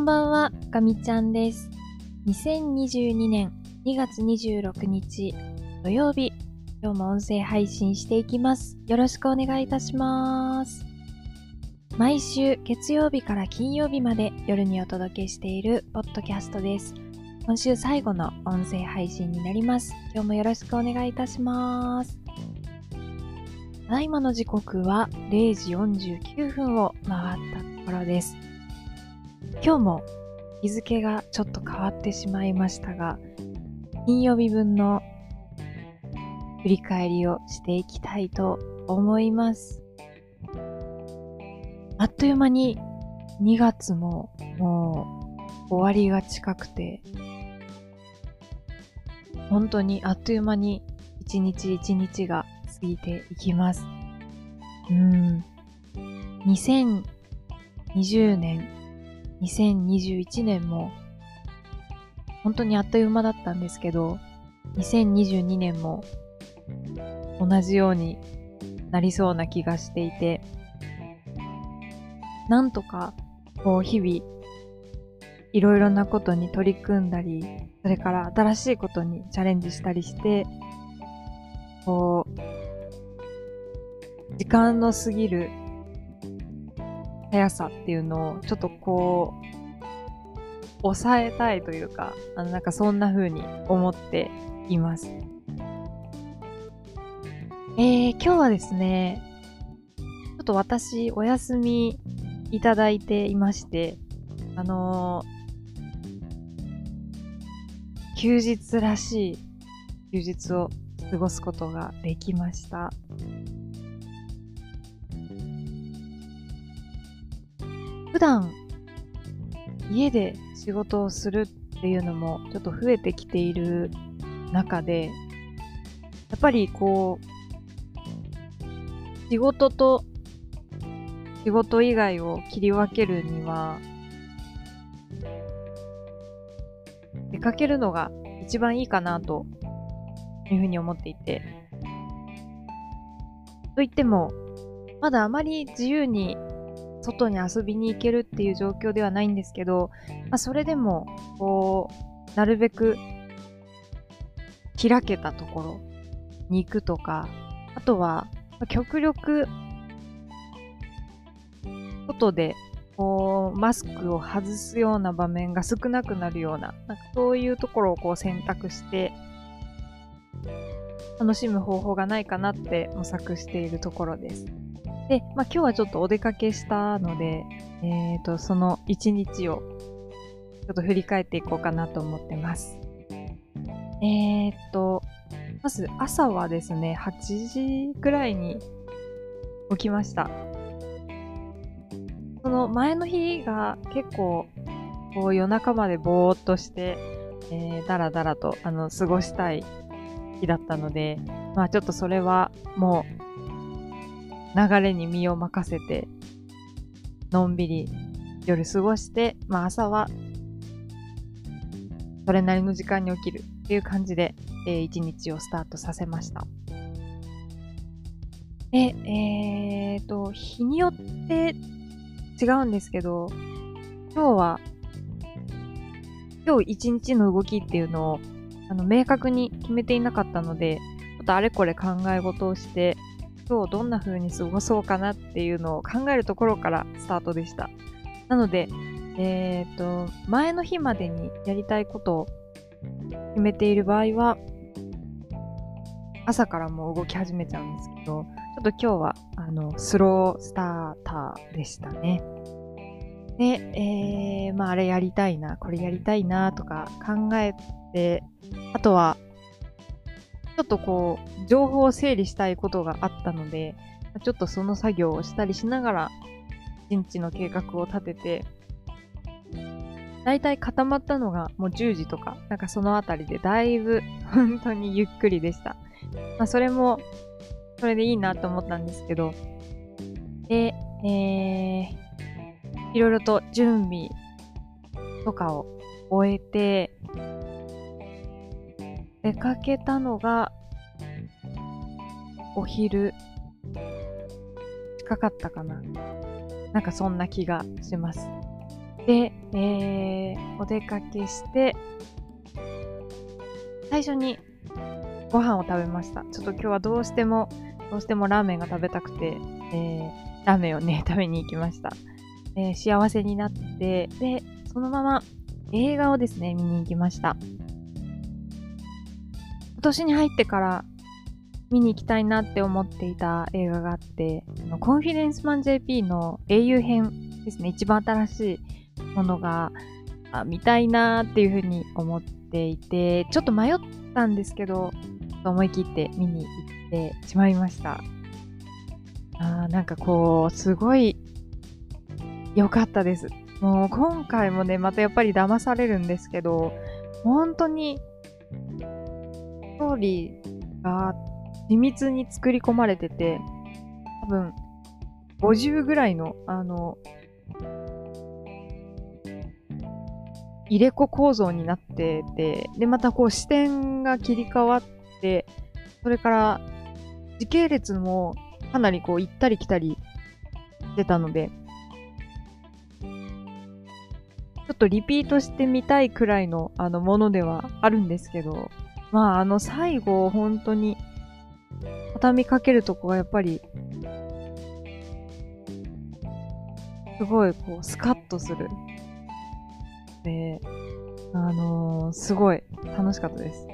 こんばんは、ガミちゃんです。2022年2月26日土曜日、今日も音声配信していきます。よろしくお願いいたします。毎週月曜日から金曜日まで夜にお届けしているポッドキャストです。今週最後の音声配信になります。今日もよろしくお願いいたします。ただいまの時刻は0時49分を回ったところです。今日も日付がちょっと変わってしまいましたが、金曜日分の振り返りをしていきたいと思います。あっという間に2月ももう終わりが近くて、本当にあっという間に一日一日が過ぎていきます。うん。2020年、2021年も本当にあっという間だったんですけど、2022年も同じようになりそうな気がしていて、なんとかこう日々いろいろなことに取り組んだり、それから新しいことにチャレンジしたりして、こう、時間の過ぎる速さっていうのをちょっとこう、抑えたいというか、あのなんかそんな風に思っています。えー、今日はですね、ちょっと私お休みいただいていまして、あのー休日らしい休日を過ごすことができました。段家で仕事をするっていうのもちょっと増えてきている中で、やっぱりこう、仕事と仕事以外を切り分けるには、出かけるのが一番いいかなというふうに思っていて。と言っても、まだあまり自由に外に遊びに行けるっていう状況ではないんですけど、まあ、それでも、こう、なるべく開けたところに行くとか、あとは、極力、外で、こう、マスクを外すような場面が少なくなるような、なんかそういうところをこう選択して、楽しむ方法がないかなって模索しているところです。で、まあ、今日はちょっとお出かけしたので、えっ、と、その一日をちょっと振り返っていこうかなと思ってます。えっ、と、まず朝はですね、8時ぐらいに起きました。その前の日が結構、こう夜中までぼーっとして、えー、だらだらと、あの、過ごしたい日だったので、まあちょっとそれはもう流れに身を任せて、のんびり夜過ごして、まあ朝はそれなりの時間に起きるっていう感じで、えー一日をスタートさせました。で、えーと、日によって違うんですけど、今日は、今日一日の動きっていうのをあの明確に決めていなかったので、ちょっとあれこれ考え事をして、今日どんな風に過ごそうかなっていうのを考えるところからスタートでした。なので、えっ、と、前の日までにやりたいことを決めている場合は、朝からもう動き始めちゃうんですけど、ちょっと今日は、あの、スロースターターでしたね。で、えー、まあ、あれやりたいな、これやりたいな、とか考えて、あとは、ょっとこう、情報を整理したいことがあったので、ちょっとその作業をしたりしながら、一日の計画を立てて、だいたい固まったのがもう10時とか、なんかそのあたりでだいぶ本当にゆっくりでした。まあそれも、それでいいなと思ったんですけど、で、えー、いろいろと準備とかを終えて、出かけたのが、お昼、近かったかな。なんかそんな気がします。で、えー、お出かけして、最初にご飯を食べました。ちょっと今日はどうしても、どうしてもラーメンが食べたくて、えー、ラーメンをね、食べに行きました。えー、幸せになって、で、そのまま映画をですね、見に行きました。今年に入ってから見に行きたいなって思っていた映画があって、あのコンフィデンスマン JP の英雄編ですね、一番新しいものがあ見たいなっていうふうに思っていて、ちょっと迷ったんですけど、思い切って見に行ってしまいました。あなんかこう、すごい良かったです。もう今回もね、またやっぱり騙されるんですけど、本当に、ストーリーが緻密に作り込まれてて、多分、50ぐらいの、あの、入れ子構造になってて、で、またこう視点が切り替わって、それから時系列もかなりこう行ったり来たりしてたので、ちょっとリピートしてみたいくらいのあのものではあるんですけど、まああの最後本当に畳みかけるとこがやっぱりすごいこうスカッとする。で、あのー、すごい楽しかったです。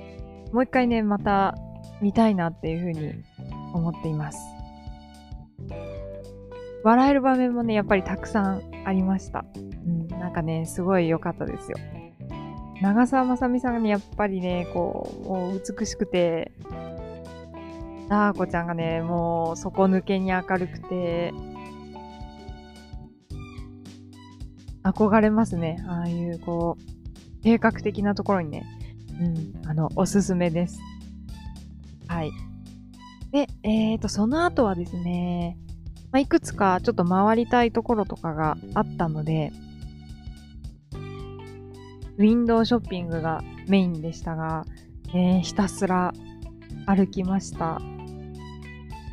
もう一回ね、また見たいなっていうふうに思っています。笑える場面もね、やっぱりたくさんありました。うん、なんかね、すごい良かったですよ。長澤まさみさんがね、やっぱりね、こう、もう美しくて、ダーコちゃんがね、もう底抜けに明るくて、憧れますね。ああいう、こう、計画的なところにね、うん、あの、おすすめです。はい。で、えっ、ー、と、その後はですね、まあ、いくつかちょっと回りたいところとかがあったので、ウィンドウショッピングがメインでしたが、えー、ひたすら歩きました。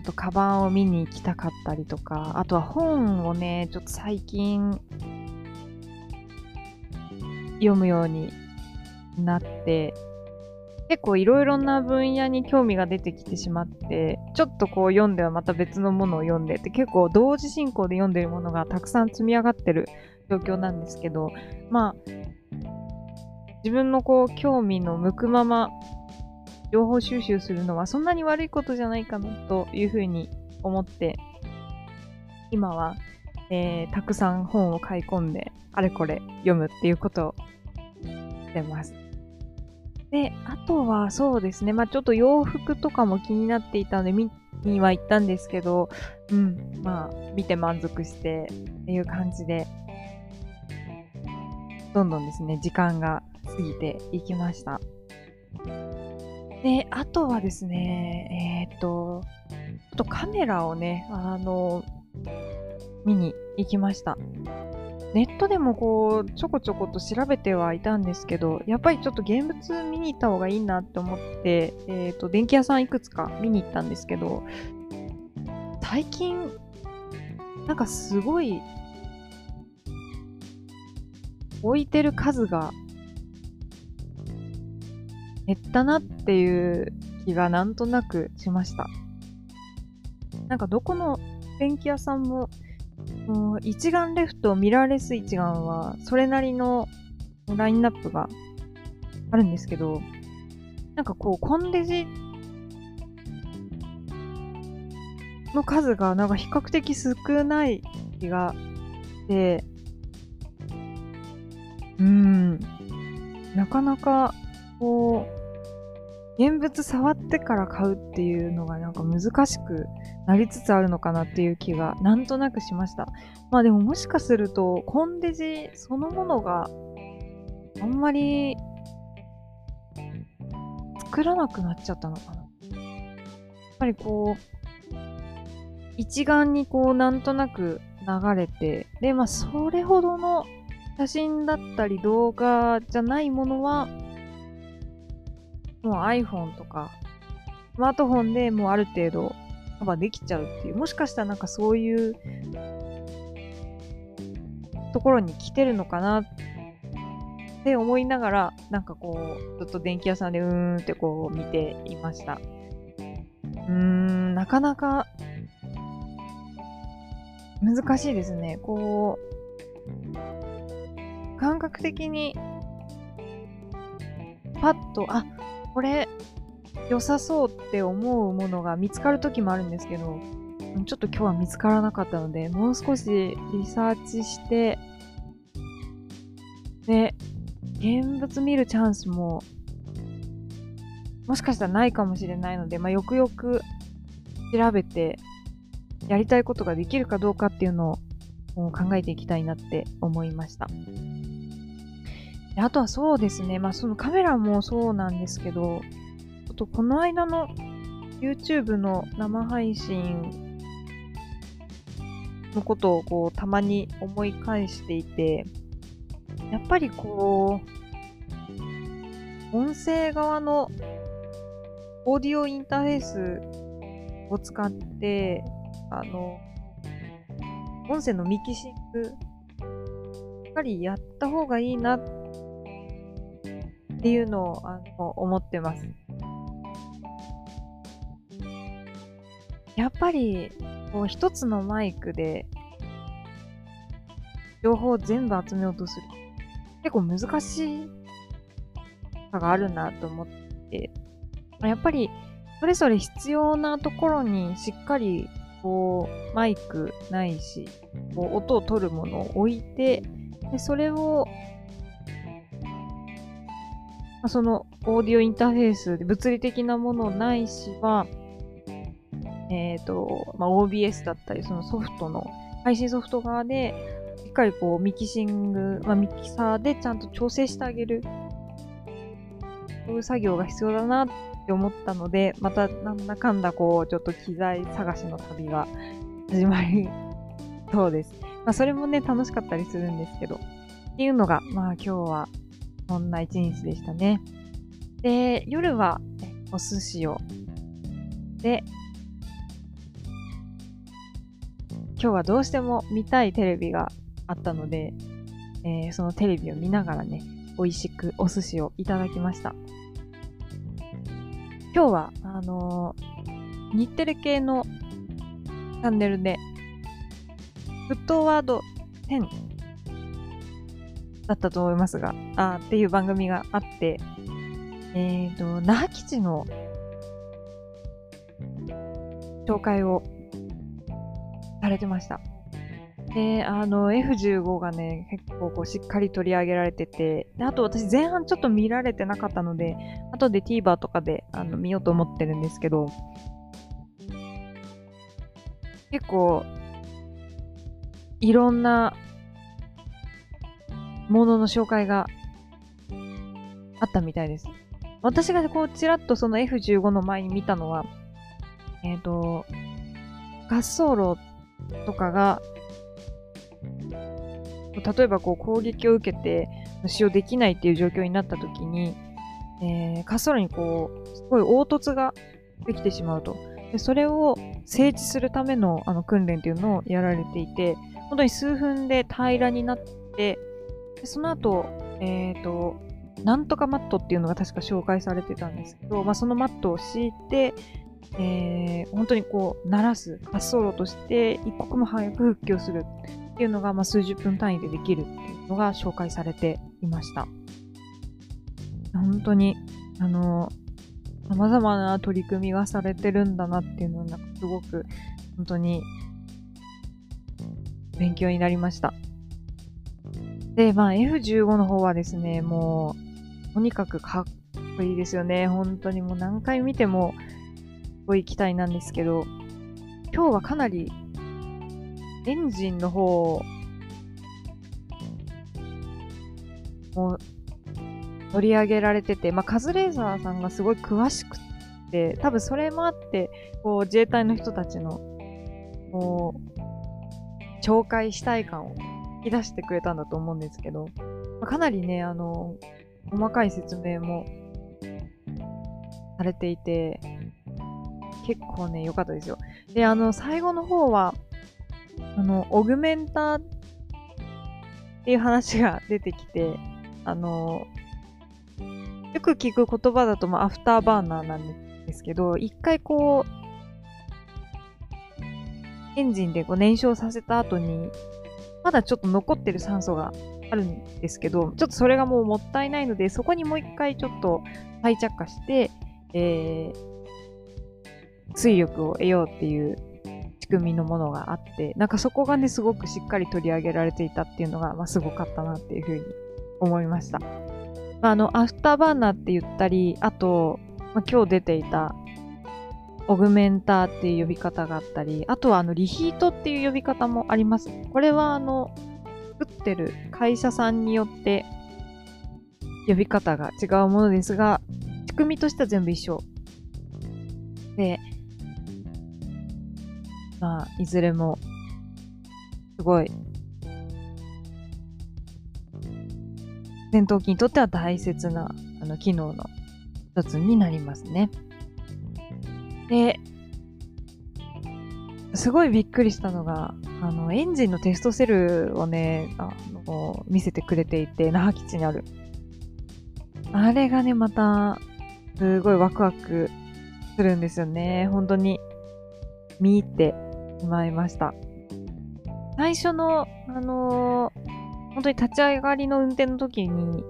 とカバンを見に行きたかったりとか、あとは本をね、ちょっと最近読むようになって、結構いろいろな分野に興味が出てきてしまって、ちょっとこう読んではまた別のものを読んでって結構同時進行で読んでるものがたくさん積み上がってる状況なんですけど、まあ、自分のこう興味の向くまま情報収集するのはそんなに悪いことじゃないかなというふうに思って、今は、えー、たくさん本を買い込んで、あれこれ読むっていうことをしてます。で、あとはそうですね、まあちょっと洋服とかも気になっていたので見には行ったんですけど、うん、まあ見て満足してっていう感じで、どんどんですね、時間が過ぎていきました。で、あとはですね、えっ、と、とカメラをね、あの、見に行きました。ネットでもこう、ちょこちょこと調べてはいたんですけど、やっぱりちょっと現物見に行った方がいいなって思って、えっ、ー、と、電気屋さんいくつか見に行ったんですけど、最近、なんかすごい、置いてる数が減ったなっていう気がなんとなくしました。なんかどこの電気屋さんも一眼レフとミラーレス一眼はそれなりのラインナップがあるんですけど、なんかこう、コンデジの数がなんか比較的少ない気がして、うーん、なかなかこう、現物触ってから買うっていうのがなんか難しくなりつつあるのかなっていう気がなんとなくしました。まあでももしかするとコンデジそのものがあんまり作らなくなっちゃったのかな。やっぱりこう、一眼にこうなんとなく流れて、で、まあそれほどの写真だったり動画じゃないものはもう iPhone とか、スマートフォンでもうある程度カバーできちゃうっていう、もしかしたらなんかそういうところに来てるのかなって思いながら、なんかこう、ずっと電気屋さんでうーんってこう見ていました。うーん、なかなか難しいですね。こう、感覚的に、パッと、あ、これ、良さそうって思うものが見つかる時もあるんですけど、ちょっと今日は見つからなかったので、もう少しリサーチして、で、現物見るチャンスも、もしかしたらないかもしれないので、まあ、よくよく調べて、やりたいことができるかどうかっていうのを考えていきたいなって思いました。あとはそうですね、まあそのカメラもそうなんですけど、ちょっとこの間の YouTube の生配信のことをこうたまに思い返していて、やっぱりこう、音声側のオーディオインターフェースを使ってあの、音声のミキシング、しっかりやった方がいいなってっていうのをあの思ってます。やっぱり、こう一つのマイクで情報を全部集めようとする。結構難しいさがあるなと思って、やっぱりそれぞれ必要なところにしっかりこうマイクないしこう音を取るものを置いてでそれを、ま、そのオーディオインターフェースで物理的なものないしは、えっ、ー、と、まあ、OBS だったりそのソフトの配信ソフト側でしっかりこうミキシング、まあ、ミキサーでちゃんと調整してあげるそういう作業が必要だなって思ったので、またなんだかんだこう、ちょっと機材探しの旅が始まりそうです。まあ、それもね、楽しかったりするんですけど。っていうのが、まあ今日はそんな一日でしたね。で、夜はお寿司を。で、今日はどうしても見たいテレビがあったので、えー、そのテレビを見ながらね、美味しくお寿司をいただきました。今日は、あのー、日テレ系のチャンネルで、フットワード10だったと思いますが、あっていう番組があって、えっ、ー、と、那覇基地の紹介をされてました。で、あの、F15 がね、結構こうしっかり取り上げられてて、であと私前半ちょっと見られてなかったので、後で TVer とかであの見ようと思ってるんですけど、結構、いろんなものの紹介があったみたいです。私がこう、ちらっとその F15 の前に見たのは、えっ、ー、と、滑走路とかが例えばこう攻撃を受けて使用できないっていう状況になった時に、えー、滑走路にこう、すごい凹凸ができてしまうと。でそれを整地するためのあの訓練っていうのをやられていて、本当に数分で平らになって、でその後、え、ー、と、なんとかマットっていうのが確か紹介されてたんですけど、まあ、そのマットを敷いて、えー、本当にこう、鳴らす滑走路として一刻も早く復旧するっていうのが、まあ、数十分単位でできるっていうのが紹介されていました。本当に、あの、様々な取り組みがされてるんだなっていうのは、なんかすごく、本当に、勉強になりました。で、まあ F15 の方はですね、もう、とにかくかっこいいですよね。本当にもう何回見ても、すごい期待なんですけど、今日はかなりエンジンの方もう取り上げられてて、まあ、カズレーザーさんがすごい詳しくて、多分それもあって、こう、自衛隊の人たちの、こう、紹介したい感をき出してくれたんだと思うんですけど、まあ、かなりね、あの、細かい説明もされていて、結構ね、良かったですよ。で、あの、最後の方は、あの、 augmentor っていう話が出てきて、あの、よく聞く言葉だと、まあ、アフターバーナーなんですけど、一回こう、エンジンでこう燃焼させた後に、まだちょっと残ってる酸素があるんですけど、ちょっとそれがもうもったいないので、そこにもう一回ちょっと再着火して、えー、推力を得ようっていう仕組みのものがあって、なんかそこがね、すごくしっかり取り上げられていたっていうのが、まあ、すごかったなっていうふうに思いました。まあ、あの、アフターバーナーって言ったり、あと、まあ、今日出ていた augmentor っていう呼び方があったり、あとはあの reheat っていう呼び方もあります。これはあの、作ってる会社さんによって呼び方が違うものですが、仕組みとしては全部一緒。で、まあ、いずれも、すごい、戦闘機にとっては大切なあの機能の一つになりますね。で、すごいびっくりしたのが、あの、エンジンのテストセルをね、あの、見せてくれていて、那覇基地にある。あれがね、また、すごいワクワクするんですよね。本当に、見入ってしまいました。最初の、あのー、本当に立ち上がりの運転の時に、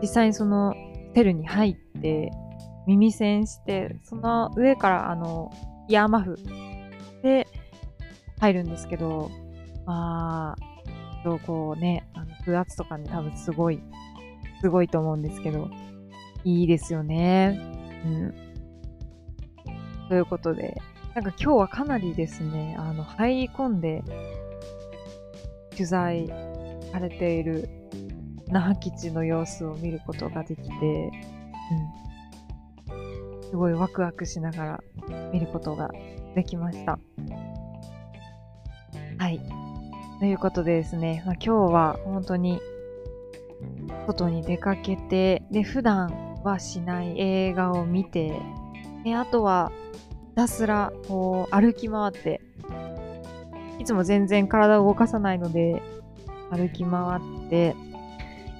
実際にその、セルに入って、耳栓して、その上からあの、イヤーマフで入るんですけど、まあ、こうね、あの風圧とかに多分すごい、すごいと思うんですけど、いいですよね。うん。ということで、なんか今日はかなりですね、あの、入り込んで取材されている那覇基地の様子を見ることができて、うん。すごいワクワクしながら見ることができました。はい。ということでですね、まあ、今日は本当に外に出かけて、で、普段はしない映画を見て、で、あとはひたすらこう歩き回って、いつも全然体を動かさないので、歩き回って、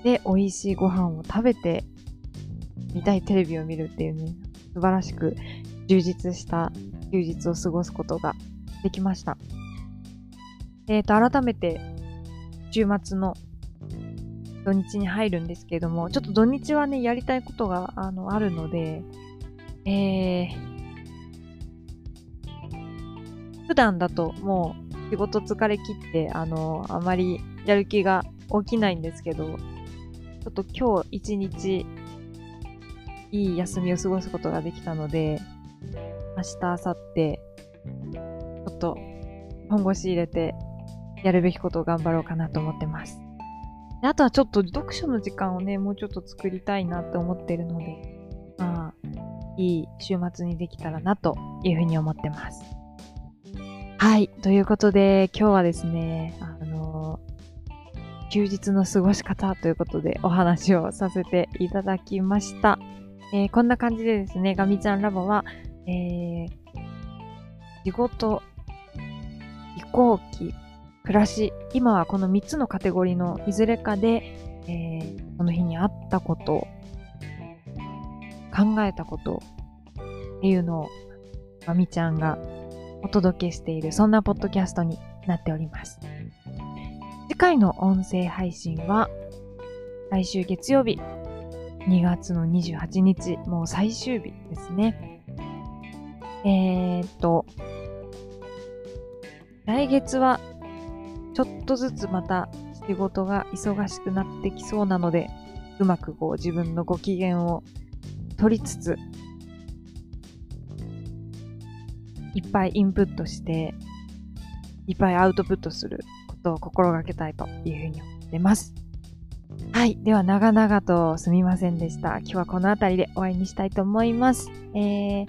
で、美味しいご飯を食べて、見たいテレビを見るっていうね、素晴らしく充実した休日を過ごすことができました。えっ、ー、と、改めて、週末の土日に入るんですけれども、ちょっと土日はね、やりたいことがあのあるので、えー、普段だともう仕事疲れ切って、あの、あまりやる気が起きないんですけど、ちょっと今日一日いい休みを過ごすことができたので、明日、明後日、ちょっと本腰入れてやるべきことを頑張ろうかなと思ってます。であとはちょっと読書の時間をね、もうちょっと作りたいなって思ってるので、まあ、いい週末にできたらなというふうに思ってます。はい。ということで、今日はですね、あの休日の過ごし方ということでお話をさせていただきました。えー、こんな感じでですね、ガミちゃんラボは、えー、仕事、飛行機、暮らし、今はこの3つのカテゴリーのいずれかで、えー、その日にあったこと、考えたことっていうのを、まみちゃんがお届けしている、そんなポッドキャストになっております。次回の音声配信は、来週月曜日、2月の28日、もう最終日ですね。えー、っと、来月はちょっとずつまた仕事が忙しくなってきそうなので、うまくこう自分のご機嫌を取りつつ、いっぱいインプットして、いっぱいアウトプットすることを心がけたいというふうに思ってます。はい。では、長々とすみませんでした。今日はこの辺りでお会いにしたいと思います。えー、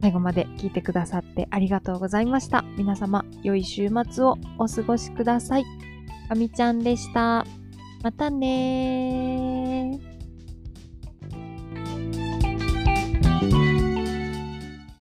最後まで聞いてくださってありがとうございました。皆様、良い週末をお過ごしください。あみちゃんでした。またね。